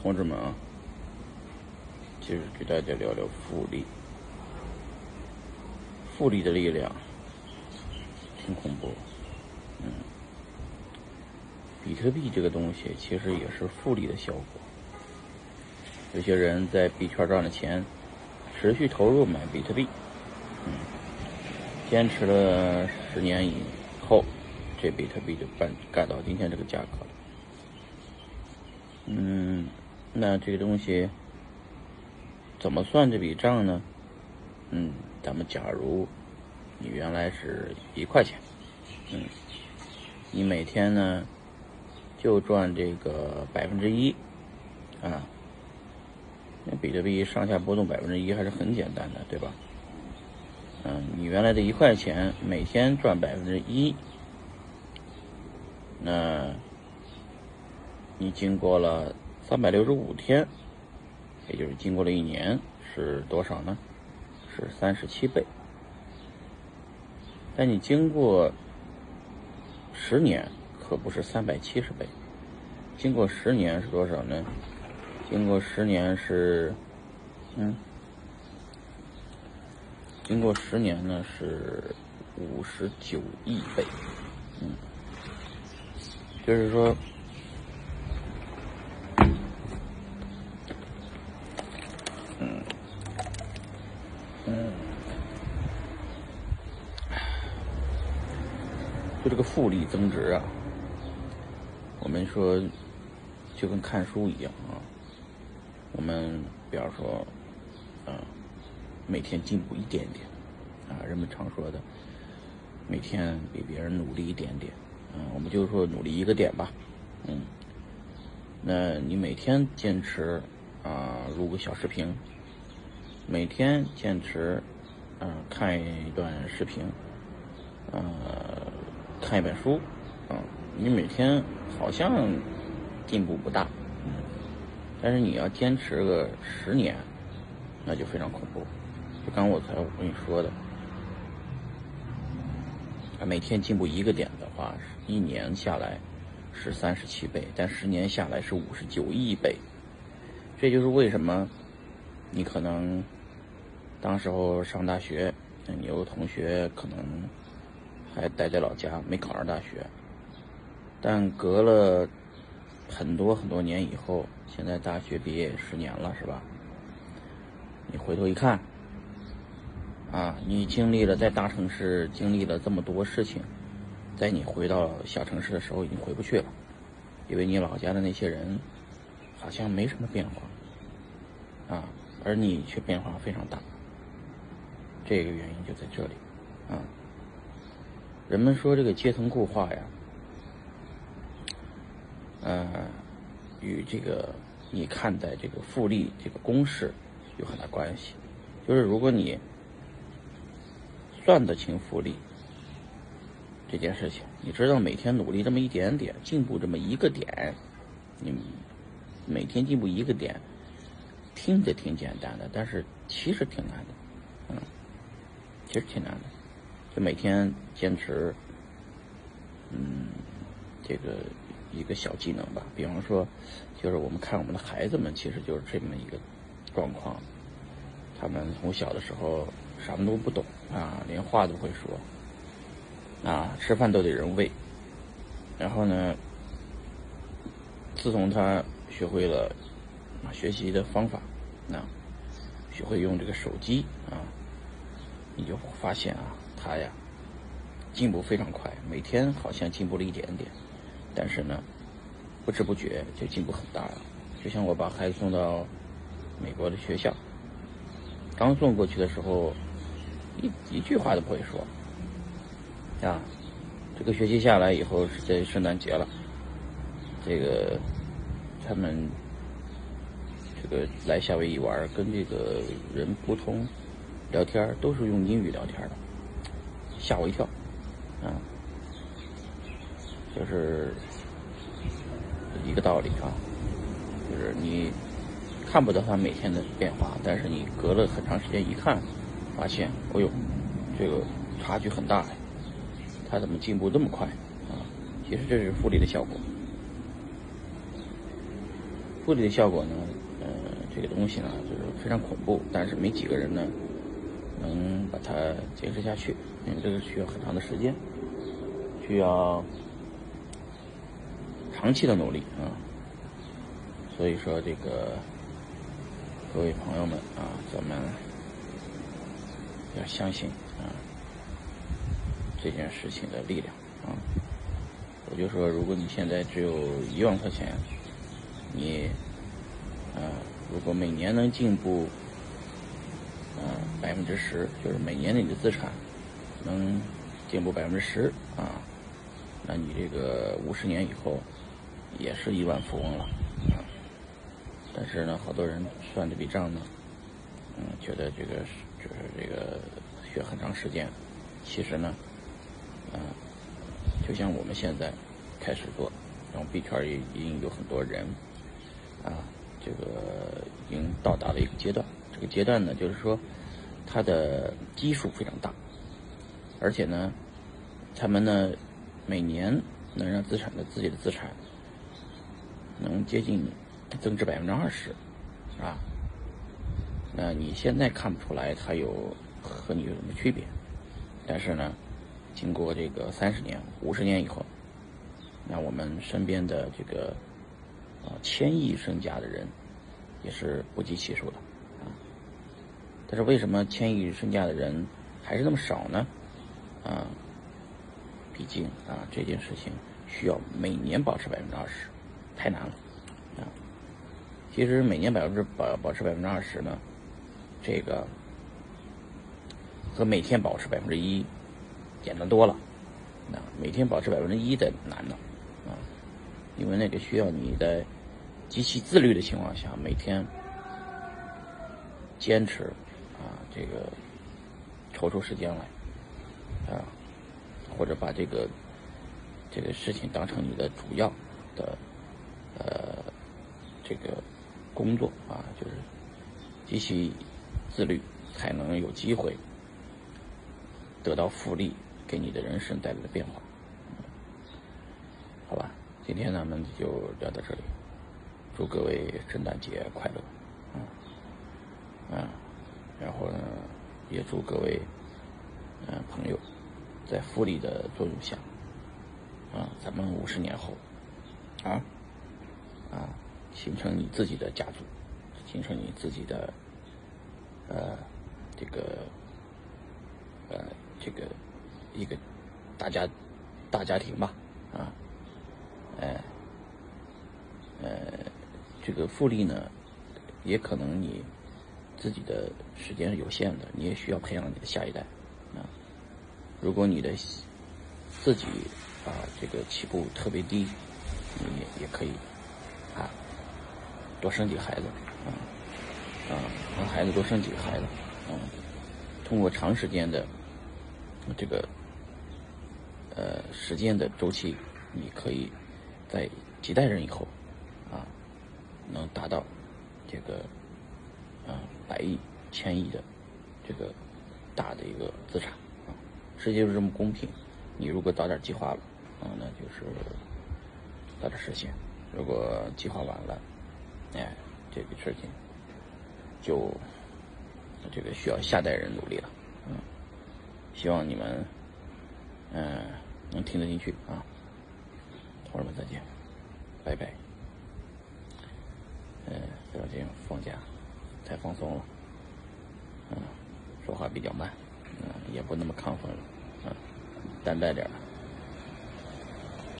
同志们啊，就是给大家聊聊复利。复利的力量挺恐怖，嗯，比特币这个东西其实也是复利的效果。有些人在币圈赚了钱，持续投入买比特币，嗯，坚持了十年以后，这比特币就干干到今天这个价格了。嗯，那这个东西怎么算这笔账呢？嗯。咱们假如你原来是一块钱，嗯，你每天呢就赚这个百分之一，啊，那比特币上下波动百分之一还是很简单的，对吧？嗯，你原来的一块钱每天赚百分之一，那你经过了三百六十五天，也就是经过了一年，是多少呢？是三十七倍，但你经过十年，可不是三百七十倍。经过十年是多少呢？经过十年是，嗯，经过十年呢是五十九亿倍，嗯，就是说。就这个复利增值啊，我们说就跟看书一样啊。我们比方说，嗯，每天进步一点点啊，人们常说的，每天比别人努力一点点，嗯，我们就说努力一个点吧，嗯。那你每天坚持啊录个小视频，每天坚持嗯看一段视频，啊。看一本书，啊，你每天好像进步不大，嗯，但是你要坚持个十年，那就非常恐怖。就刚我才我跟你说的，每天进步一个点的话，一年下来是三十七倍，但十年下来是五十九亿倍。这就是为什么你可能当时候上大学，你有同学可能。还待在老家，没考上大学，但隔了很多很多年以后，现在大学毕业十年了，是吧？你回头一看，啊，你经历了在大城市经历了这么多事情，在你回到小城市的时候已经回不去了，因为你老家的那些人好像没什么变化，啊，而你却变化非常大，这个原因就在这里，啊。人们说这个阶层固化呀，呃，与这个你看待这个复利这个公式有很大关系。就是如果你算得清复利这件事情，你知道每天努力这么一点点，进步这么一个点，你每天进步一个点，听着挺简单的，但是其实挺难的，嗯，其实挺难的。就每天坚持，嗯，这个一个小技能吧。比方说，就是我们看我们的孩子们，其实就是这么一个状况。他们从小的时候什么都不懂啊，连话都会说啊，吃饭都得人喂。然后呢，自从他学会了学习的方法，啊，学会用这个手机啊，你就发现啊。他呀，进步非常快，每天好像进步了一点点，但是呢，不知不觉就进步很大了。就像我把孩子送到美国的学校，刚送过去的时候，一一句话都不会说。啊，这个学期下来以后是在圣诞节了，这个他们这个来夏威夷玩，跟这个人沟通聊天都是用英语聊天的。吓我一跳，啊，就是一个道理啊，就是你看不到他每天的变化，但是你隔了很长时间一看，发现，哦呦，这个差距很大呀，他怎么进步这么快啊？其实这是复利的效果。复利的效果呢，呃，这个东西呢就是非常恐怖，但是没几个人呢能把它坚持下去，因为这个需要很长的时间，需要长期的努力啊。所以说，这个各位朋友们啊，咱们要相信啊这件事情的力量啊。我就说，如果你现在只有一万块钱，你啊，如果每年能进步啊百分之十，就是每年你的资产能进步百分之十啊，那你这个五十年以后也是亿万富翁了啊。但是呢，好多人算这笔账呢，嗯，觉得这个就是这个需要很长时间。其实呢，啊，就像我们现在开始做，然后币圈也已经有很多人，啊，这个已经到达了一个阶段。这个阶段呢，就是说它的基数非常大，而且呢，他们呢每年能让资产的自己的资产能接近。增值百分之二十，啊，那你现在看不出来它有和你有什么区别，但是呢，经过这个三十年、五十年以后，那我们身边的这个啊千亿身家的人也是不计其数的，啊，但是为什么千亿身家的人还是那么少呢？啊，毕竟啊这件事情需要每年保持百分之二十，太难了啊。其实每年百分之保保持百分之二十呢，这个和每天保持百分之一简单多了。啊，每天保持百分之一的难呢，啊，因为那个需要你在极其自律的情况下，每天坚持啊，这个抽出时间来啊，或者把这个这个事情当成你的主要的呃这个。工作啊，就是极其自律，才能有机会得到复利，给你的人生带来的变化。好吧，今天咱们就聊到这里，祝各位圣诞节快乐，嗯，啊，然后呢，也祝各位嗯朋友在复利的作用下，啊，咱们五十年后，啊，啊。形成你自己的家族，形成你自己的，呃，这个，呃，这个一个大家大家庭吧，啊，呃，呃，这个复利呢，也可能你自己的时间是有限的，你也需要培养你的下一代，啊，如果你的自己啊这个起步特别低，你也可以啊。多生几个孩子，啊，啊，让孩子多生几个孩子，嗯，通过长时间的这个呃时间的周期，你可以在几代人以后，啊，能达到这个啊百亿、千亿的这个大的一个资产，世界就是这么公平。你如果早点计划了，啊，那就是早点实现；如果计划晚了，哎，这个事情就这个需要下代人努力了，嗯，希望你们嗯能听得进去啊，同志们再见，拜拜。嗯，最近放假太放松了，嗯，说话比较慢，嗯，也不那么亢奋了，担待点儿。